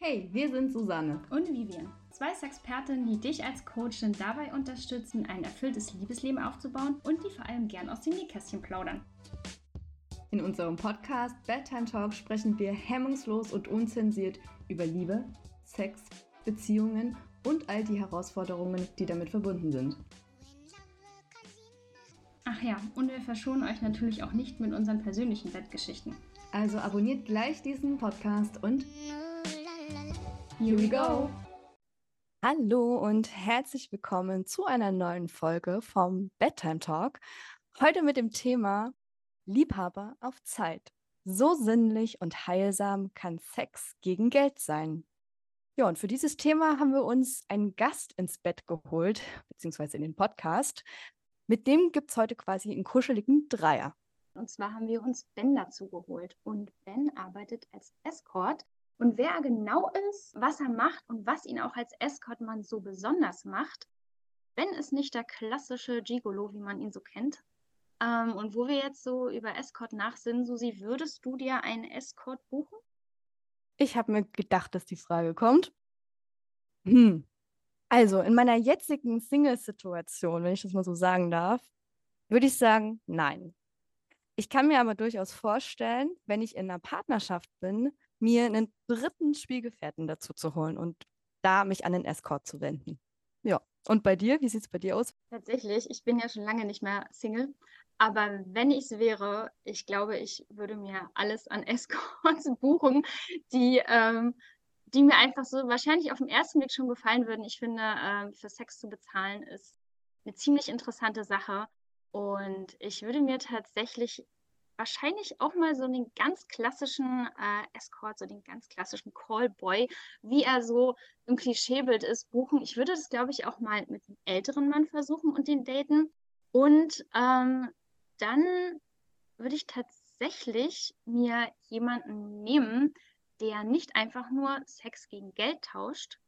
Hey, wir sind Susanne und Vivian, zwei Sexpertinnen, die dich als Coachin dabei unterstützen, ein erfülltes Liebesleben aufzubauen und die vor allem gern aus dem Nähkästchen plaudern. In unserem Podcast Bedtime Talk sprechen wir hemmungslos und unzensiert über Liebe, Sex, Beziehungen und all die Herausforderungen, die damit verbunden sind. Ach ja, und wir verschonen euch natürlich auch nicht mit unseren persönlichen Bettgeschichten. Also abonniert gleich diesen Podcast und Here we go! Hallo und herzlich willkommen zu einer neuen Folge vom Bedtime Talk. Heute mit dem Thema Liebhaber auf Zeit. So sinnlich und heilsam kann Sex gegen Geld sein. Ja, und für dieses Thema haben wir uns einen Gast ins Bett geholt, beziehungsweise in den Podcast. Mit dem gibt es heute quasi einen kuscheligen Dreier. Und zwar haben wir uns Ben dazu geholt. Und Ben arbeitet als Escort und wer er genau ist, was er macht und was ihn auch als Escortmann so besonders macht, wenn es nicht der klassische Gigolo, wie man ihn so kennt. Ähm, und wo wir jetzt so über Escort nachsinnen, Susi, würdest du dir einen Escort buchen? Ich habe mir gedacht, dass die Frage kommt. Hm. Also, in meiner jetzigen Single-Situation, wenn ich das mal so sagen darf, würde ich sagen, nein. Ich kann mir aber durchaus vorstellen, wenn ich in einer Partnerschaft bin, mir einen dritten Spielgefährten dazu zu holen und da mich an den Escort zu wenden. Ja. Und bei dir, wie sieht es bei dir aus? Tatsächlich, ich bin ja schon lange nicht mehr Single. Aber wenn ich es wäre, ich glaube, ich würde mir alles an Escorts buchen, die, ähm, die mir einfach so wahrscheinlich auf den ersten Blick schon gefallen würden. Ich finde, ähm, für Sex zu bezahlen ist eine ziemlich interessante Sache. Und ich würde mir tatsächlich wahrscheinlich auch mal so den ganz klassischen äh, Escort, so den ganz klassischen Callboy, wie er so im Klischeebild ist, buchen. Ich würde das, glaube ich, auch mal mit einem älteren Mann versuchen und den daten. Und ähm, dann würde ich tatsächlich mir jemanden nehmen, der nicht einfach nur Sex gegen Geld tauscht,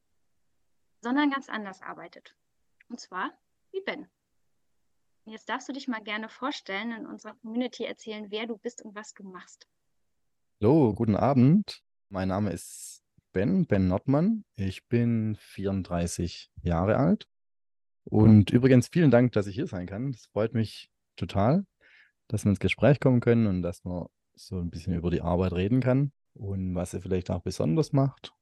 sondern ganz anders arbeitet. Und zwar wie Ben. Jetzt darfst du dich mal gerne vorstellen, in unserer Community erzählen, wer du bist und was du machst. Hallo, guten Abend. Mein Name ist Ben, Ben Nordmann. Ich bin 34 Jahre alt. Und übrigens vielen Dank, dass ich hier sein kann. Es freut mich total, dass wir ins Gespräch kommen können und dass man so ein bisschen über die Arbeit reden kann und was er vielleicht auch besonders macht.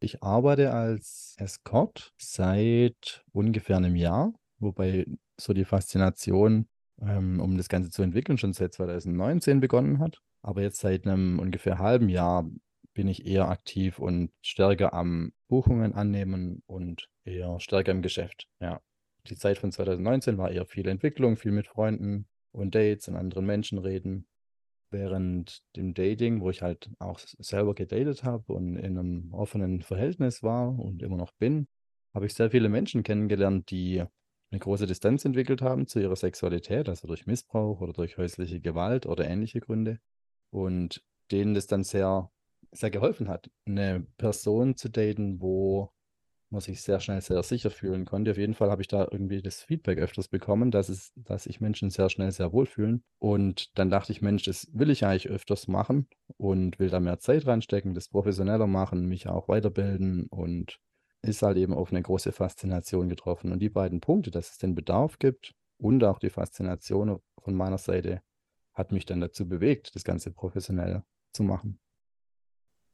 Ich arbeite als Escort seit ungefähr einem Jahr, wobei so die Faszination, ähm, um das Ganze zu entwickeln, schon seit 2019 begonnen hat. Aber jetzt seit einem ungefähr halben Jahr bin ich eher aktiv und stärker am Buchungen annehmen und eher stärker im Geschäft. Ja. Die Zeit von 2019 war eher viel Entwicklung, viel mit Freunden und Dates und anderen Menschen reden. Während dem Dating, wo ich halt auch selber gedatet habe und in einem offenen Verhältnis war und immer noch bin, habe ich sehr viele Menschen kennengelernt, die eine große Distanz entwickelt haben zu ihrer Sexualität, also durch Missbrauch oder durch häusliche Gewalt oder ähnliche Gründe. Und denen das dann sehr, sehr geholfen hat, eine Person zu daten, wo man sich sehr schnell sehr sicher fühlen konnte. Auf jeden Fall habe ich da irgendwie das Feedback öfters bekommen, dass, es, dass sich Menschen sehr schnell sehr wohlfühlen. Und dann dachte ich, Mensch, das will ich eigentlich öfters machen und will da mehr Zeit reinstecken, das professioneller machen, mich auch weiterbilden und ist halt eben auf eine große Faszination getroffen. Und die beiden Punkte, dass es den Bedarf gibt und auch die Faszination von meiner Seite, hat mich dann dazu bewegt, das Ganze professionell zu machen.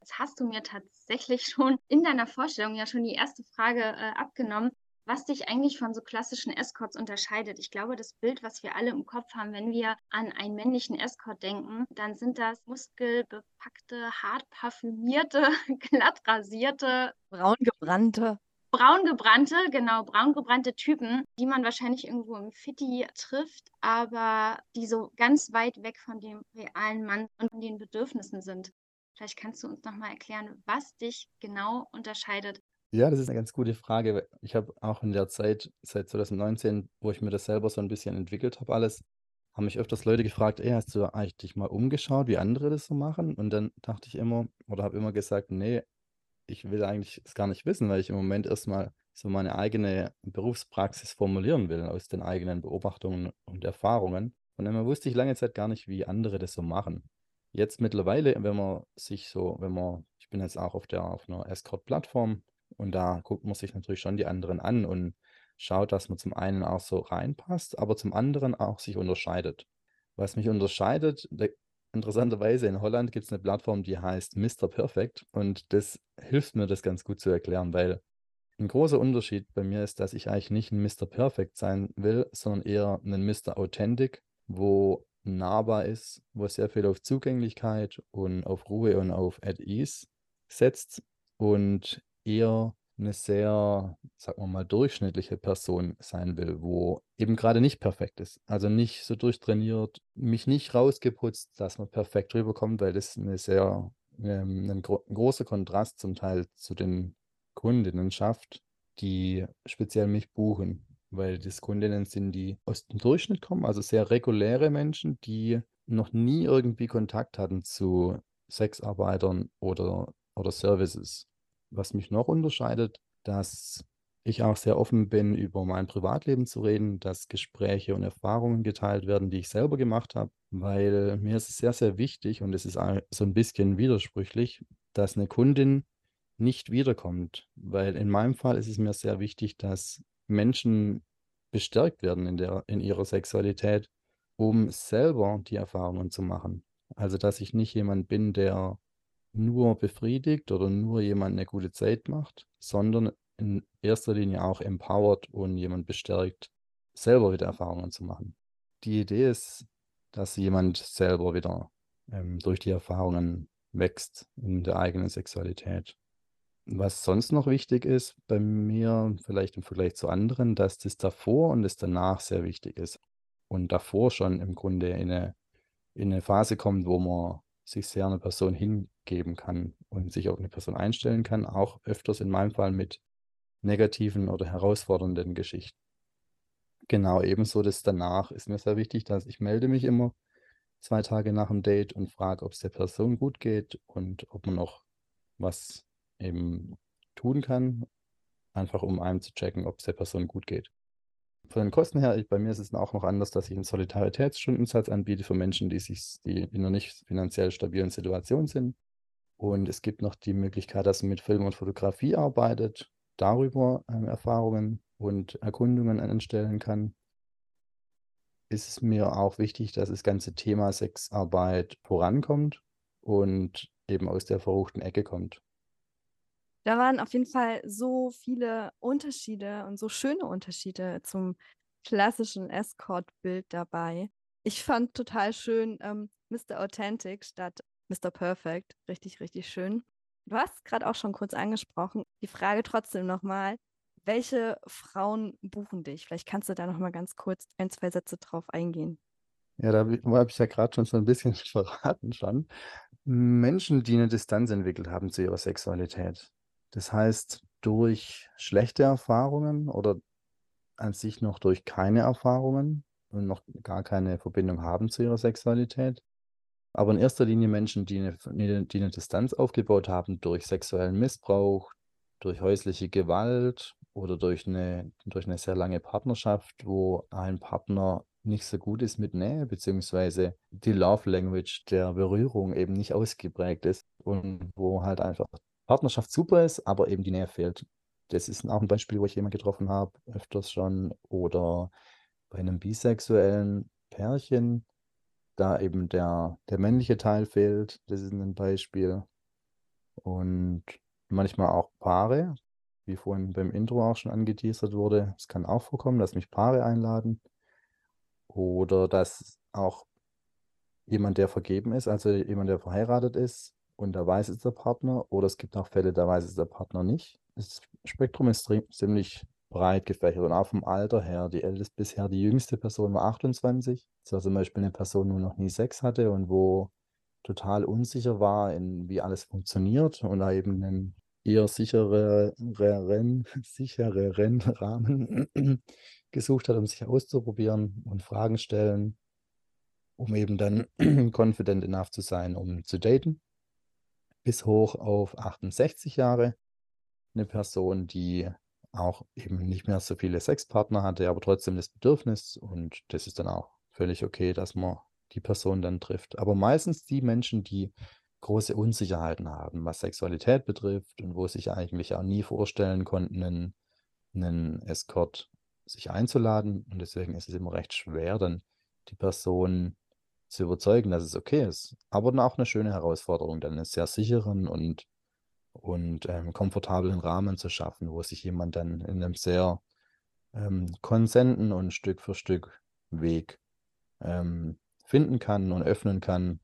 Jetzt hast du mir tatsächlich schon in deiner Vorstellung ja schon die erste Frage äh, abgenommen was dich eigentlich von so klassischen Escorts unterscheidet. Ich glaube, das Bild, was wir alle im Kopf haben, wenn wir an einen männlichen Escort denken, dann sind das muskelbepackte, hart parfümierte, glatt rasierte, braungebrannte braungebrannte, genau, braungebrannte Typen, die man wahrscheinlich irgendwo im Fitti trifft, aber die so ganz weit weg von dem realen Mann und den Bedürfnissen sind. Vielleicht kannst du uns nochmal erklären, was dich genau unterscheidet ja, das ist eine ganz gute Frage. Ich habe auch in der Zeit, seit 2019, wo ich mir das selber so ein bisschen entwickelt habe, alles, haben mich öfters Leute gefragt, ey, hast du eigentlich dich mal umgeschaut, wie andere das so machen? Und dann dachte ich immer, oder habe immer gesagt, nee, ich will eigentlich es gar nicht wissen, weil ich im Moment erstmal so meine eigene Berufspraxis formulieren will aus den eigenen Beobachtungen und Erfahrungen. Und dann wusste ich lange Zeit gar nicht, wie andere das so machen. Jetzt mittlerweile, wenn man sich so, wenn man bin jetzt auch auf der auf einer Escort-Plattform und da guckt man sich natürlich schon die anderen an und schaut, dass man zum einen auch so reinpasst, aber zum anderen auch sich unterscheidet. Was mich unterscheidet, interessanterweise in Holland gibt es eine Plattform, die heißt Mr. Perfect und das hilft mir, das ganz gut zu erklären, weil ein großer Unterschied bei mir ist, dass ich eigentlich nicht ein Mr. Perfect sein will, sondern eher ein Mr. Authentic, wo nahbar ist, wo sehr viel auf Zugänglichkeit und auf Ruhe und auf at ease setzt und eher eine sehr, sagen wir mal, durchschnittliche Person sein will, wo eben gerade nicht perfekt ist. Also nicht so durchtrainiert, mich nicht rausgeputzt, dass man perfekt rüberkommt, weil das eine sehr, ähm, ein, gro großer Kontrast zum Teil zu den Kundinnen schafft, die speziell mich buchen, weil das Kundinnen sind, die aus dem Durchschnitt kommen, also sehr reguläre Menschen, die noch nie irgendwie Kontakt hatten zu Sexarbeitern oder, oder Services. Was mich noch unterscheidet, dass ich auch sehr offen bin, über mein Privatleben zu reden, dass Gespräche und Erfahrungen geteilt werden, die ich selber gemacht habe, weil mir ist es sehr, sehr wichtig und es ist so ein bisschen widersprüchlich, dass eine Kundin nicht wiederkommt, weil in meinem Fall ist es mir sehr wichtig, dass Menschen bestärkt werden in, der, in ihrer Sexualität, um selber die Erfahrungen zu machen. Also, dass ich nicht jemand bin, der nur befriedigt oder nur jemand eine gute Zeit macht, sondern in erster Linie auch empowert und jemand bestärkt, selber wieder Erfahrungen zu machen. Die Idee ist, dass jemand selber wieder ähm, durch die Erfahrungen wächst in der eigenen Sexualität. Was sonst noch wichtig ist bei mir, vielleicht im Vergleich zu anderen, dass das davor und das danach sehr wichtig ist. Und davor schon im Grunde in eine, in eine Phase kommt, wo man sich sehr einer Person hingeben kann und sich auf eine Person einstellen kann, auch öfters in meinem Fall mit negativen oder herausfordernden Geschichten. Genau, ebenso das danach ist mir sehr wichtig, dass ich melde mich immer zwei Tage nach dem Date und frage, ob es der Person gut geht und ob man noch was eben tun kann, einfach um einem zu checken, ob es der Person gut geht. Von den Kosten her, ich, bei mir ist es auch noch anders, dass ich einen Solidaritätsstundensatz anbiete für Menschen, die sich, die in einer nicht finanziell stabilen Situation sind. Und es gibt noch die Möglichkeit, dass man mit Film und Fotografie arbeitet, darüber ähm, Erfahrungen und Erkundungen anstellen kann. Ist es mir auch wichtig, dass das ganze Thema Sexarbeit vorankommt und eben aus der verruchten Ecke kommt. Da waren auf jeden Fall so viele Unterschiede und so schöne Unterschiede zum klassischen Escort-Bild dabei. Ich fand total schön ähm, Mr. Authentic statt Mr. Perfect. Richtig, richtig schön. Du hast gerade auch schon kurz angesprochen. Die Frage trotzdem nochmal, welche Frauen buchen dich? Vielleicht kannst du da nochmal ganz kurz ein, zwei Sätze drauf eingehen. Ja, da habe ich ja gerade schon so ein bisschen verraten schon. Menschen, die eine Distanz entwickelt haben zu ihrer Sexualität. Das heißt, durch schlechte Erfahrungen oder an sich noch durch keine Erfahrungen und noch gar keine Verbindung haben zu ihrer Sexualität. Aber in erster Linie Menschen, die eine, die eine Distanz aufgebaut haben durch sexuellen Missbrauch, durch häusliche Gewalt oder durch eine, durch eine sehr lange Partnerschaft, wo ein Partner nicht so gut ist mit Nähe, beziehungsweise die Love Language der Berührung eben nicht ausgeprägt ist und wo halt einfach Partnerschaft super ist, aber eben die Nähe fehlt. Das ist auch ein Beispiel, wo ich jemanden getroffen habe, öfters schon. Oder bei einem bisexuellen Pärchen, da eben der, der männliche Teil fehlt. Das ist ein Beispiel. Und manchmal auch Paare, wie vorhin beim Intro auch schon angeteasert wurde. Es kann auch vorkommen, dass mich Paare einladen. Oder dass auch jemand, der vergeben ist, also jemand, der verheiratet ist, und da weiß es der Partner. Oder es gibt auch Fälle, da weiß es der Partner nicht. Das Spektrum ist ziemlich breit gefächert und auch vom Alter her. Die älteste bisher, die jüngste Person war 28. Das war zum Beispiel eine Person, die noch nie Sex hatte und wo total unsicher war, in wie alles funktioniert und da eben einen eher sichereren, sichereren Rahmen gesucht hat, um sich auszuprobieren und Fragen stellen, um eben dann confident enough zu sein, um zu daten bis hoch auf 68 Jahre. Eine Person, die auch eben nicht mehr so viele Sexpartner hatte, aber trotzdem das Bedürfnis und das ist dann auch völlig okay, dass man die Person dann trifft. Aber meistens die Menschen, die große Unsicherheiten haben, was Sexualität betrifft und wo sich eigentlich auch nie vorstellen konnten, einen, einen Escort sich einzuladen. Und deswegen ist es immer recht schwer, dann die Person zu überzeugen, dass es okay ist. Aber auch eine schöne Herausforderung, dann einen sehr sicheren und, und ähm, komfortablen Rahmen zu schaffen, wo sich jemand dann in einem sehr ähm, konsenten und Stück für Stück Weg ähm, finden kann und öffnen kann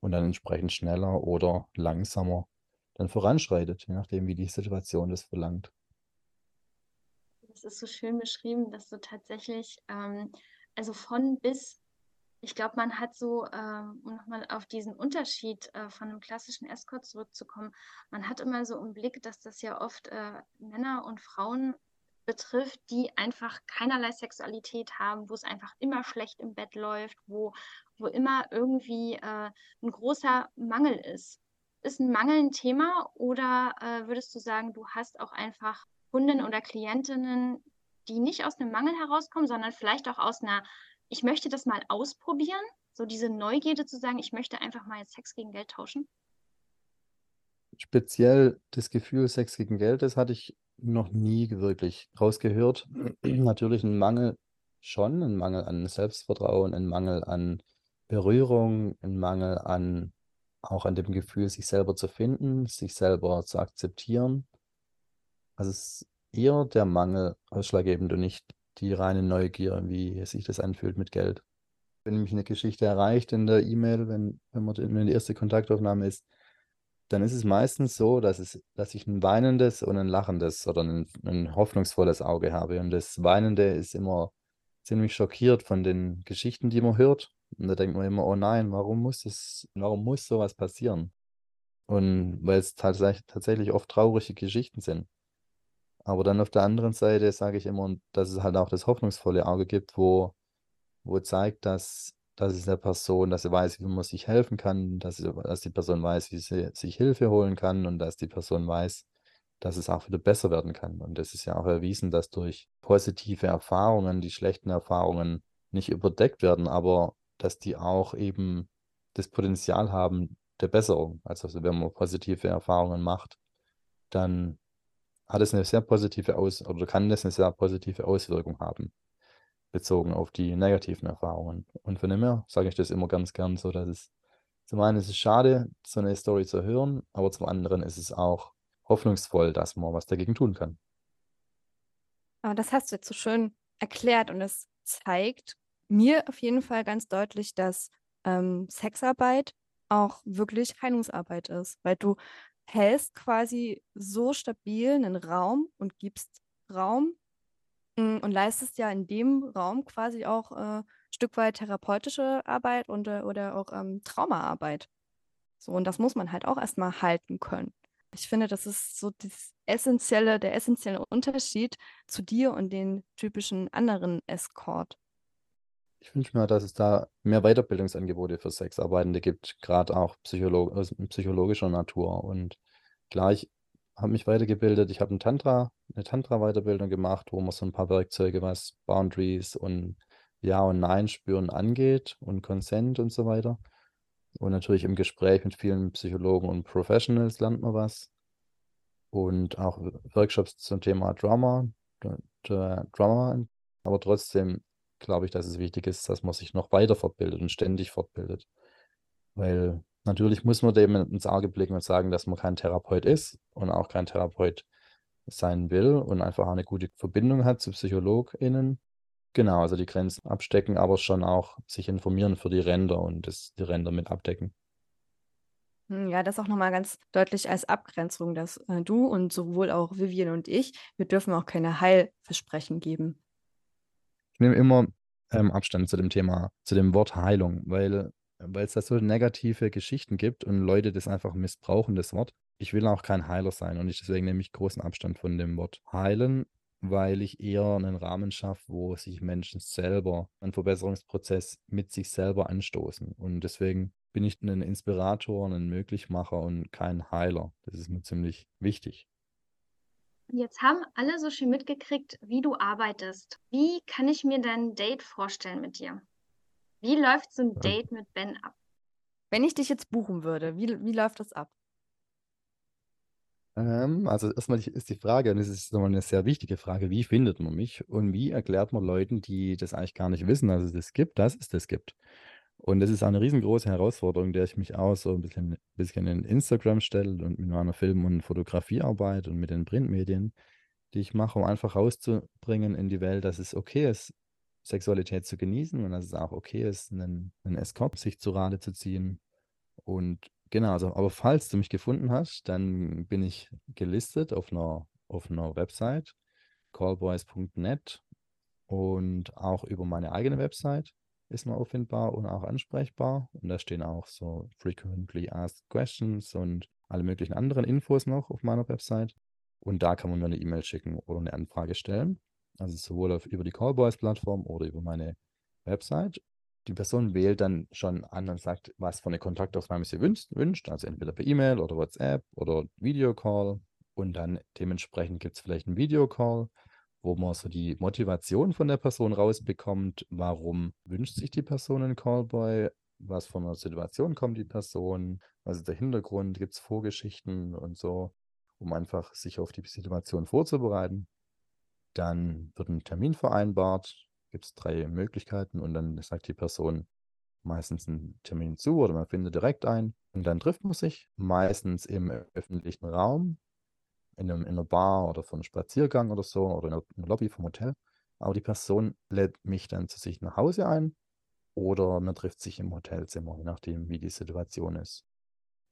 und dann entsprechend schneller oder langsamer dann voranschreitet, je nachdem, wie die Situation das verlangt. Das ist so schön beschrieben, dass du tatsächlich, ähm, also von bis, ich glaube, man hat so, ähm, um nochmal auf diesen Unterschied äh, von einem klassischen Escort zurückzukommen, man hat immer so im Blick, dass das ja oft äh, Männer und Frauen betrifft, die einfach keinerlei Sexualität haben, wo es einfach immer schlecht im Bett läuft, wo, wo immer irgendwie äh, ein großer Mangel ist. Ist ein Mangel ein Thema oder äh, würdest du sagen, du hast auch einfach Kunden oder Klientinnen, die nicht aus einem Mangel herauskommen, sondern vielleicht auch aus einer, ich möchte das mal ausprobieren, so diese Neugierde zu sagen, ich möchte einfach mal Sex gegen Geld tauschen? Speziell das Gefühl Sex gegen Geld, das hatte ich noch nie wirklich rausgehört. Natürlich ein Mangel schon, ein Mangel an Selbstvertrauen, ein Mangel an Berührung, ein Mangel an auch an dem Gefühl, sich selber zu finden, sich selber zu akzeptieren. Also es ist eher der Mangel ausschlaggebend und nicht die reine Neugier, wie sich das anfühlt mit Geld. Wenn mich eine Geschichte erreicht in der E-Mail, wenn, wenn man wenn die erste Kontaktaufnahme ist, dann ist es meistens so, dass, es, dass ich ein weinendes und ein lachendes oder ein, ein hoffnungsvolles Auge habe. Und das Weinende ist immer ziemlich schockiert von den Geschichten, die man hört. Und da denkt man immer, oh nein, warum muss das, warum muss sowas passieren? Und weil es tatsächlich, tatsächlich oft traurige Geschichten sind. Aber dann auf der anderen Seite sage ich immer, dass es halt auch das hoffnungsvolle Auge gibt, wo, wo zeigt, dass dass es der Person, dass sie weiß, wie man sich helfen kann, dass, sie, dass die Person weiß, wie sie sich Hilfe holen kann und dass die Person weiß, dass es auch wieder besser werden kann. Und das ist ja auch erwiesen, dass durch positive Erfahrungen die schlechten Erfahrungen nicht überdeckt werden, aber dass die auch eben das Potenzial haben der Besserung. Also wenn man positive Erfahrungen macht, dann hat es eine sehr positive Aus oder kann das eine sehr positive Auswirkung haben bezogen auf die negativen Erfahrungen. Und von dem her sage ich das immer ganz gern so, dass es zum einen ist es schade, so eine Story zu hören, aber zum anderen ist es auch hoffnungsvoll, dass man was dagegen tun kann. Aber das hast du jetzt so schön erklärt und es zeigt mir auf jeden Fall ganz deutlich, dass ähm, Sexarbeit auch wirklich Heilungsarbeit ist, weil du hältst quasi so stabil einen Raum und gibst Raum hm, und leistest ja in dem Raum quasi auch äh, Stück weit therapeutische Arbeit und, äh, oder auch ähm, Traumaarbeit. So, und das muss man halt auch erstmal halten können. Ich finde, das ist so das essentielle, der essentielle Unterschied zu dir und den typischen anderen Escort. Ich wünsche mir, dass es da mehr Weiterbildungsangebote für Sexarbeitende gibt, gerade auch psycholog psychologischer Natur. Und klar, ich habe mich weitergebildet. Ich habe ein Tantra, eine Tantra-Weiterbildung gemacht, wo man so ein paar Werkzeuge, was Boundaries und Ja und Nein spüren angeht und Consent und so weiter. Und natürlich im Gespräch mit vielen Psychologen und Professionals lernt man was. Und auch Workshops zum Thema Drama, Drama. Aber trotzdem glaube ich, dass es wichtig ist, dass man sich noch weiter fortbildet und ständig fortbildet. Weil Natürlich muss man dem ins Auge blicken und sagen, dass man kein Therapeut ist und auch kein Therapeut sein will und einfach eine gute Verbindung hat zu PsychologInnen. Genau, also die Grenzen abstecken, aber schon auch sich informieren für die Ränder und das, die Ränder mit abdecken. Hm, ja, das auch nochmal ganz deutlich als Abgrenzung, dass äh, du und sowohl auch Vivian und ich, wir dürfen auch keine Heilversprechen geben. Nehme immer ähm, Abstand zu dem Thema, zu dem Wort Heilung, weil weil es da so negative Geschichten gibt und Leute das einfach missbrauchen, das Wort. Ich will auch kein Heiler sein und ich, deswegen nehme ich großen Abstand von dem Wort heilen, weil ich eher einen Rahmen schaffe, wo sich Menschen selber einen Verbesserungsprozess mit sich selber anstoßen. Und deswegen bin ich ein Inspirator, ein Möglichmacher und kein Heiler. Das ist mir ziemlich wichtig. Jetzt haben alle so schön mitgekriegt, wie du arbeitest. Wie kann ich mir dein Date vorstellen mit dir? Wie läuft so ein Date mit Ben ab? Wenn ich dich jetzt buchen würde, wie, wie läuft das ab? Ähm, also erstmal ist die Frage, und es ist nochmal eine sehr wichtige Frage, wie findet man mich und wie erklärt man Leuten, die das eigentlich gar nicht wissen, dass es das gibt, dass es das gibt. Und das ist eine riesengroße Herausforderung, der ich mich auch so ein bisschen, bisschen in Instagram stelle und mit meiner Film- und Fotografiearbeit und mit den Printmedien, die ich mache, um einfach rauszubringen in die Welt, dass es okay ist, Sexualität zu genießen und dass es auch okay ist, einen, einen Escort sich zu Rate zu ziehen. Und genau, also, aber falls du mich gefunden hast, dann bin ich gelistet auf einer, auf einer Website, callboys.net und auch über meine eigene Website ist man auffindbar und auch ansprechbar. Und da stehen auch so frequently asked questions und alle möglichen anderen Infos noch auf meiner Website. Und da kann man mir eine E-Mail schicken oder eine Anfrage stellen. Also sowohl auf, über die Callboys-Plattform oder über meine Website. Die Person wählt dann schon an und sagt, was für eine Kontaktaufnahme sie wünscht, wünscht. Also entweder per E-Mail oder WhatsApp oder Videocall. Und dann dementsprechend gibt es vielleicht einen Videocall, wo man so die Motivation von der Person rausbekommt. Warum wünscht sich die Person einen Callboy? Was von einer Situation kommt die Person? Was ist der Hintergrund? Gibt es Vorgeschichten und so, um einfach sich auf die Situation vorzubereiten? Dann wird ein Termin vereinbart, gibt es drei Möglichkeiten und dann sagt die Person meistens einen Termin zu oder man findet direkt ein und dann trifft man sich meistens im öffentlichen Raum, in, einem, in einer Bar oder für einen Spaziergang oder so oder in einer Lobby vom Hotel. Aber die Person lädt mich dann zu sich nach Hause ein oder man trifft sich im Hotelzimmer, je nachdem, wie die Situation ist.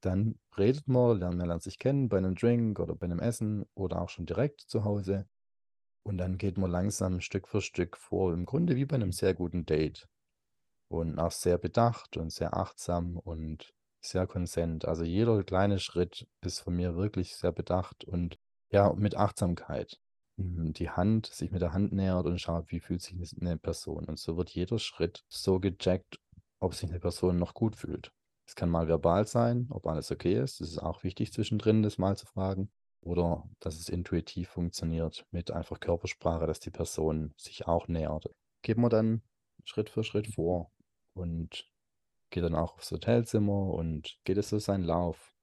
Dann redet man, lernt, man lernt sich kennen bei einem Drink oder bei einem Essen oder auch schon direkt zu Hause. Und dann geht man langsam Stück für Stück vor, im Grunde wie bei einem sehr guten Date. Und auch sehr bedacht und sehr achtsam und sehr konsent. Also jeder kleine Schritt ist von mir wirklich sehr bedacht und ja, mit Achtsamkeit. Mhm, die Hand, sich mit der Hand nähert und schaut, wie fühlt sich eine Person. Und so wird jeder Schritt so gecheckt, ob sich eine Person noch gut fühlt. Es kann mal verbal sein, ob alles okay ist. Es ist auch wichtig zwischendrin, das mal zu fragen oder dass es intuitiv funktioniert mit einfach Körpersprache, dass die Person sich auch nähert. Geben wir dann Schritt für Schritt vor und geht dann auch aufs Hotelzimmer und geht es so seinen Lauf.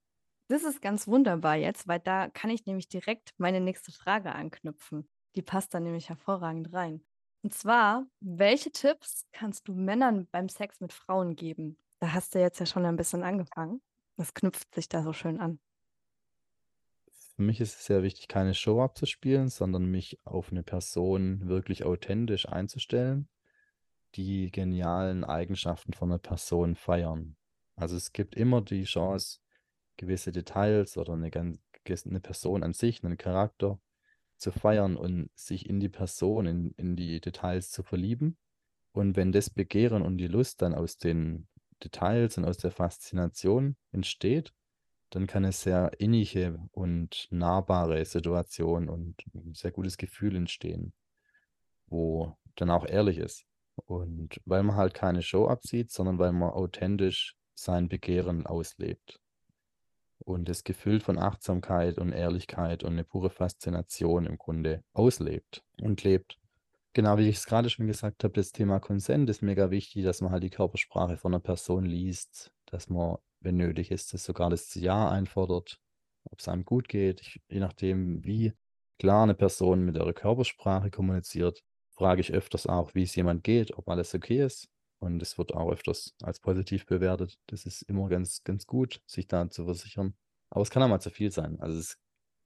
Das ist ganz wunderbar jetzt, weil da kann ich nämlich direkt meine nächste Frage anknüpfen. Die passt dann nämlich hervorragend rein. Und zwar, welche Tipps kannst du Männern beim Sex mit Frauen geben? Da hast du jetzt ja schon ein bisschen angefangen. Das knüpft sich da so schön an. Für mich ist es sehr wichtig, keine Show abzuspielen, sondern mich auf eine Person wirklich authentisch einzustellen, die genialen Eigenschaften von einer Person feiern. Also es gibt immer die Chance, gewisse Details oder eine, eine Person an sich, einen Charakter zu feiern und sich in die Person, in, in die Details zu verlieben. Und wenn das Begehren und die Lust dann aus den Details und aus der Faszination entsteht, dann kann es sehr innige und nahbare Situation und ein sehr gutes Gefühl entstehen, wo dann auch ehrlich ist. Und weil man halt keine Show abzieht, sondern weil man authentisch sein Begehren auslebt. Und das Gefühl von Achtsamkeit und Ehrlichkeit und eine pure Faszination im Grunde auslebt und lebt. Genau wie ich es gerade schon gesagt habe, das Thema Consent ist mega wichtig, dass man halt die Körpersprache von einer Person liest, dass man wenn nötig ist, dass sogar das Ja einfordert, ob es einem gut geht. Je nachdem, wie klar eine Person mit ihrer Körpersprache kommuniziert, frage ich öfters auch, wie es jemand geht, ob alles okay ist. Und es wird auch öfters als positiv bewertet. Das ist immer ganz, ganz gut, sich da zu versichern. Aber es kann auch mal zu viel sein. Also es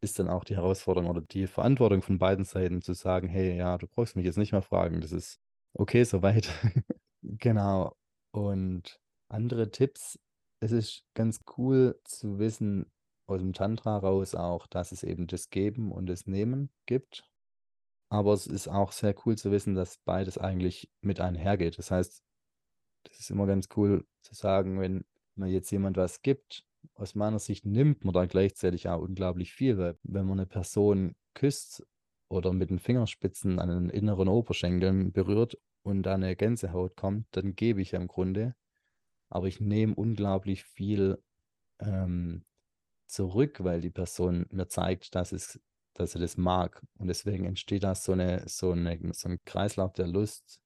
ist dann auch die Herausforderung oder die Verantwortung von beiden Seiten zu sagen, hey, ja, du brauchst mich jetzt nicht mehr fragen, das ist okay soweit. genau. Und andere Tipps es ist ganz cool zu wissen aus dem Tantra raus auch, dass es eben das Geben und das Nehmen gibt. Aber es ist auch sehr cool zu wissen, dass beides eigentlich mit einhergeht. Das heißt, das ist immer ganz cool zu sagen, wenn man jetzt jemand was gibt, aus meiner Sicht nimmt man da gleichzeitig auch unglaublich viel, weil wenn man eine Person küsst oder mit den Fingerspitzen an den inneren Oberschenkeln berührt und da eine Gänsehaut kommt, dann gebe ich im Grunde aber ich nehme unglaublich viel ähm, zurück, weil die Person mir zeigt, dass, es, dass er das mag. Und deswegen entsteht da so, eine, so, eine, so ein Kreislauf der Lust,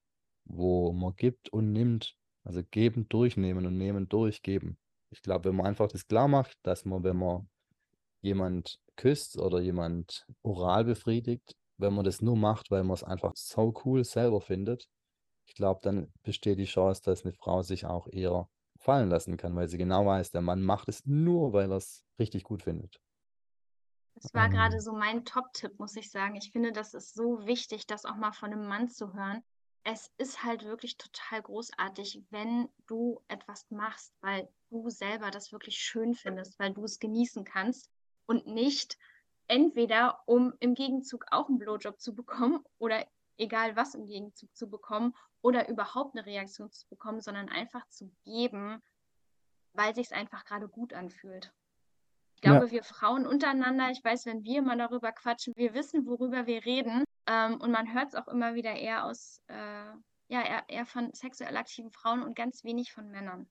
wo man gibt und nimmt. Also geben, durchnehmen und nehmen, durchgeben. ich glaube, wenn man einfach das klar macht, dass man, wenn man jemand küsst oder jemand oral befriedigt, wenn man das nur macht, weil man es einfach so cool selber findet, ich glaube, dann besteht die Chance, dass eine Frau sich auch eher fallen lassen kann, weil sie genau weiß, der Mann macht es nur, weil er es richtig gut findet. Das war ähm, gerade so mein Top-Tipp, muss ich sagen. Ich finde, das ist so wichtig, das auch mal von einem Mann zu hören. Es ist halt wirklich total großartig, wenn du etwas machst, weil du selber das wirklich schön findest, weil du es genießen kannst und nicht entweder, um im Gegenzug auch einen Blowjob zu bekommen oder egal was im Gegenzug zu bekommen oder überhaupt eine Reaktion zu bekommen, sondern einfach zu geben, weil sich es einfach gerade gut anfühlt. Ich glaube, ja. wir Frauen untereinander, ich weiß, wenn wir mal darüber quatschen, wir wissen, worüber wir reden. Ähm, und man hört es auch immer wieder eher aus, äh, ja, eher, eher von sexuell aktiven Frauen und ganz wenig von Männern.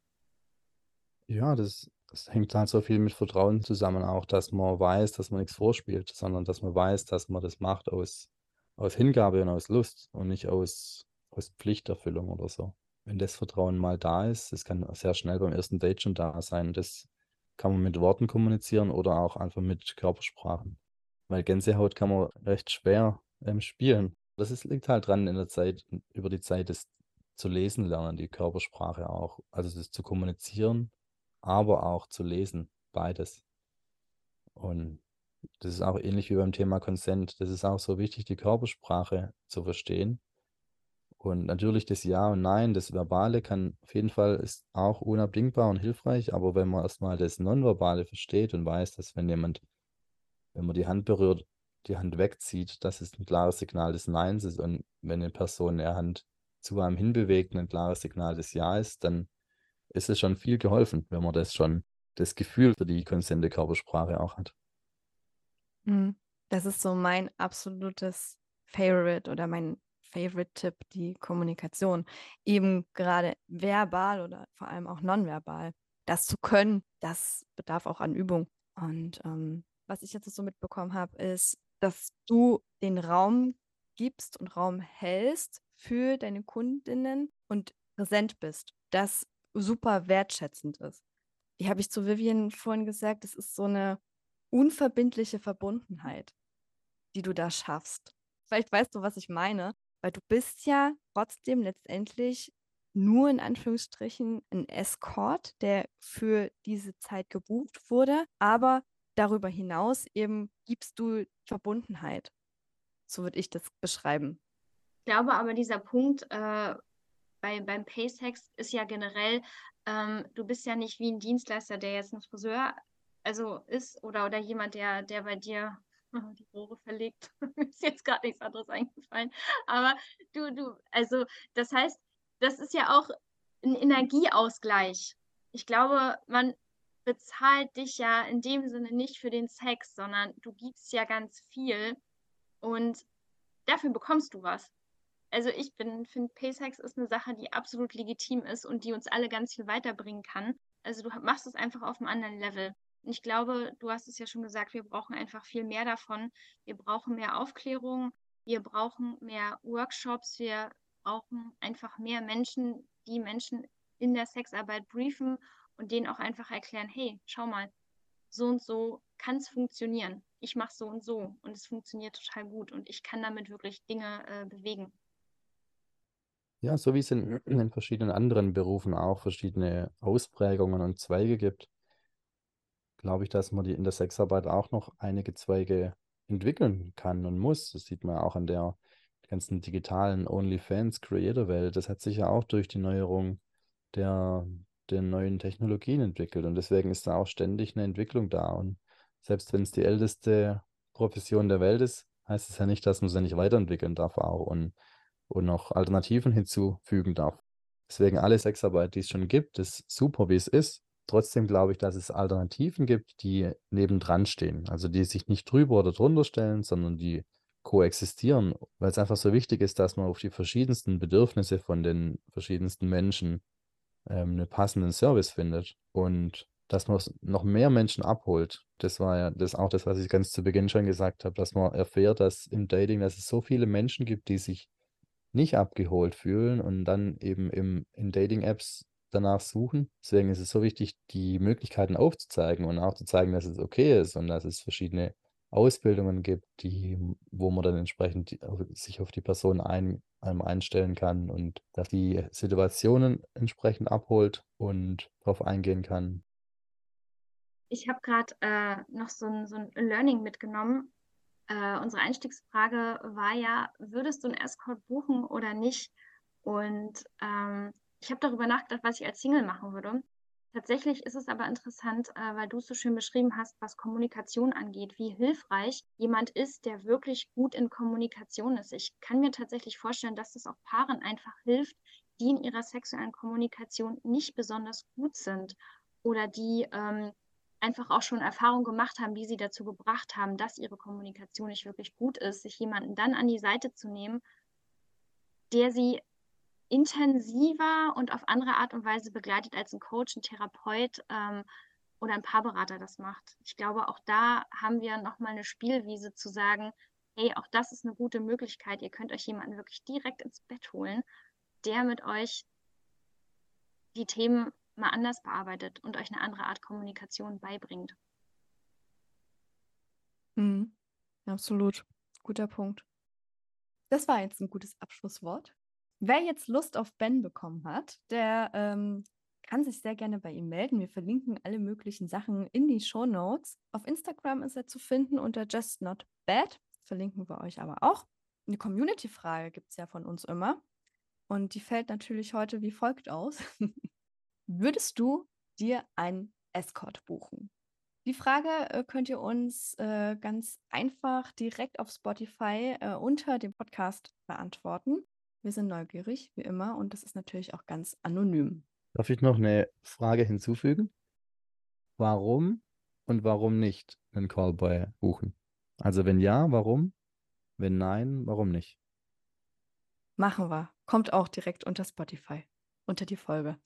Ja, das, das hängt halt so viel mit Vertrauen zusammen, auch dass man weiß, dass man nichts vorspielt, sondern dass man weiß, dass man das macht aus, aus Hingabe und aus Lust und nicht aus, aus Pflichterfüllung oder so. Wenn das Vertrauen mal da ist, das kann sehr schnell beim ersten Date schon da sein. Das kann man mit Worten kommunizieren oder auch einfach mit Körpersprachen. Weil Gänsehaut kann man recht schwer ähm, spielen. Das ist, liegt halt dran in der Zeit, über die Zeit das zu lesen lernen, die Körpersprache auch. Also das zu kommunizieren, aber auch zu lesen, beides. Und das ist auch ähnlich wie beim Thema Consent. Das ist auch so wichtig, die Körpersprache zu verstehen und natürlich das Ja und Nein, das Verbale kann auf jeden Fall ist auch unabdingbar und hilfreich, aber wenn man erstmal das Nonverbale versteht und weiß, dass wenn jemand, wenn man die Hand berührt, die Hand wegzieht, dass es ein klares Signal des Neins ist und wenn eine Person ihre Hand zu einem hinbewegt, ein klares Signal des Ja ist, dann ist es schon viel geholfen, wenn man das schon, das Gefühl für die konsente Körpersprache auch hat. Mhm. Das ist so mein absolutes Favorite oder mein Favorite-Tipp, die Kommunikation. Eben gerade verbal oder vor allem auch nonverbal. Das zu können, das bedarf auch an Übung. Und ähm, was ich jetzt so mitbekommen habe, ist, dass du den Raum gibst und Raum hältst für deine Kundinnen und präsent bist. Das super wertschätzend ist. Die habe ich zu Vivian vorhin gesagt, das ist so eine unverbindliche Verbundenheit, die du da schaffst. Vielleicht weißt du, was ich meine. Weil du bist ja trotzdem letztendlich nur in Anführungsstrichen ein Escort, der für diese Zeit gebucht wurde, aber darüber hinaus eben gibst du Verbundenheit. So würde ich das beschreiben. Ich glaube aber, dieser Punkt äh, bei, beim Paysex ist ja generell, ähm, du bist ja nicht wie ein Dienstleister, der jetzt ein Friseur also ist oder, oder jemand, der, der bei dir die Rohre verlegt. Mir ist jetzt gerade nichts anderes eingefallen. Aber du, du, also das heißt, das ist ja auch ein Energieausgleich. Ich glaube, man bezahlt dich ja in dem Sinne nicht für den Sex, sondern du gibst ja ganz viel und dafür bekommst du was. Also ich finde, Paysex ist eine Sache, die absolut legitim ist und die uns alle ganz viel weiterbringen kann. Also du machst es einfach auf einem anderen Level. Ich glaube, du hast es ja schon gesagt, wir brauchen einfach viel mehr davon. Wir brauchen mehr Aufklärung, wir brauchen mehr Workshops, wir brauchen einfach mehr Menschen, die Menschen in der Sexarbeit briefen und denen auch einfach erklären, hey, schau mal, so und so kann es funktionieren. Ich mache so und so und es funktioniert total gut und ich kann damit wirklich Dinge äh, bewegen. Ja, so wie es in, in verschiedenen anderen Berufen auch verschiedene Ausprägungen und Zweige gibt, glaube ich, dass man die in der Sexarbeit auch noch einige Zweige entwickeln kann und muss. Das sieht man auch an der ganzen digitalen OnlyFans-Creator-Welt. Das hat sich ja auch durch die Neuerung der, der neuen Technologien entwickelt. Und deswegen ist da auch ständig eine Entwicklung da. Und selbst wenn es die älteste Profession der Welt ist, heißt es ja nicht, dass man sie nicht weiterentwickeln darf auch und, und noch Alternativen hinzufügen darf. Deswegen alle Sexarbeit, die es schon gibt, ist super, wie es ist. Trotzdem glaube ich, dass es Alternativen gibt, die nebendran stehen. Also die sich nicht drüber oder drunter stellen, sondern die koexistieren, weil es einfach so wichtig ist, dass man auf die verschiedensten Bedürfnisse von den verschiedensten Menschen ähm, einen passenden Service findet und dass man noch mehr Menschen abholt. Das war ja das auch das, was ich ganz zu Beginn schon gesagt habe, dass man erfährt, dass im Dating, dass es so viele Menschen gibt, die sich nicht abgeholt fühlen und dann eben im, in Dating-Apps danach suchen. Deswegen ist es so wichtig, die Möglichkeiten aufzuzeigen und auch zu zeigen, dass es okay ist und dass es verschiedene Ausbildungen gibt, die, wo man dann entsprechend sich auf die Person ein, einstellen kann und dass die Situationen entsprechend abholt und darauf eingehen kann. Ich habe gerade äh, noch so ein, so ein Learning mitgenommen. Äh, unsere Einstiegsfrage war ja, würdest du einen Escort buchen oder nicht? Und ähm, ich habe darüber nachgedacht, was ich als Single machen würde. Tatsächlich ist es aber interessant, äh, weil du es so schön beschrieben hast, was Kommunikation angeht, wie hilfreich jemand ist, der wirklich gut in Kommunikation ist. Ich kann mir tatsächlich vorstellen, dass das auch Paaren einfach hilft, die in ihrer sexuellen Kommunikation nicht besonders gut sind oder die ähm, einfach auch schon Erfahrungen gemacht haben, die sie dazu gebracht haben, dass ihre Kommunikation nicht wirklich gut ist, sich jemanden dann an die Seite zu nehmen, der sie intensiver und auf andere Art und Weise begleitet, als ein Coach, ein Therapeut ähm, oder ein Paarberater das macht. Ich glaube, auch da haben wir nochmal eine Spielwiese zu sagen, hey, auch das ist eine gute Möglichkeit. Ihr könnt euch jemanden wirklich direkt ins Bett holen, der mit euch die Themen mal anders bearbeitet und euch eine andere Art Kommunikation beibringt. Mhm. Absolut. Guter Punkt. Das war jetzt ein gutes Abschlusswort. Wer jetzt Lust auf Ben bekommen hat, der ähm, kann sich sehr gerne bei ihm melden. Wir verlinken alle möglichen Sachen in die Show Notes. Auf Instagram ist er zu finden unter Just Not Bad. Verlinken wir euch aber auch. Eine Community-Frage gibt es ja von uns immer. Und die fällt natürlich heute wie folgt aus. Würdest du dir einen Escort buchen? Die Frage äh, könnt ihr uns äh, ganz einfach direkt auf Spotify äh, unter dem Podcast beantworten. Wir sind neugierig, wie immer, und das ist natürlich auch ganz anonym. Darf ich noch eine Frage hinzufügen? Warum und warum nicht einen Callboy buchen? Also wenn ja, warum? Wenn nein, warum nicht? Machen wir. Kommt auch direkt unter Spotify, unter die Folge.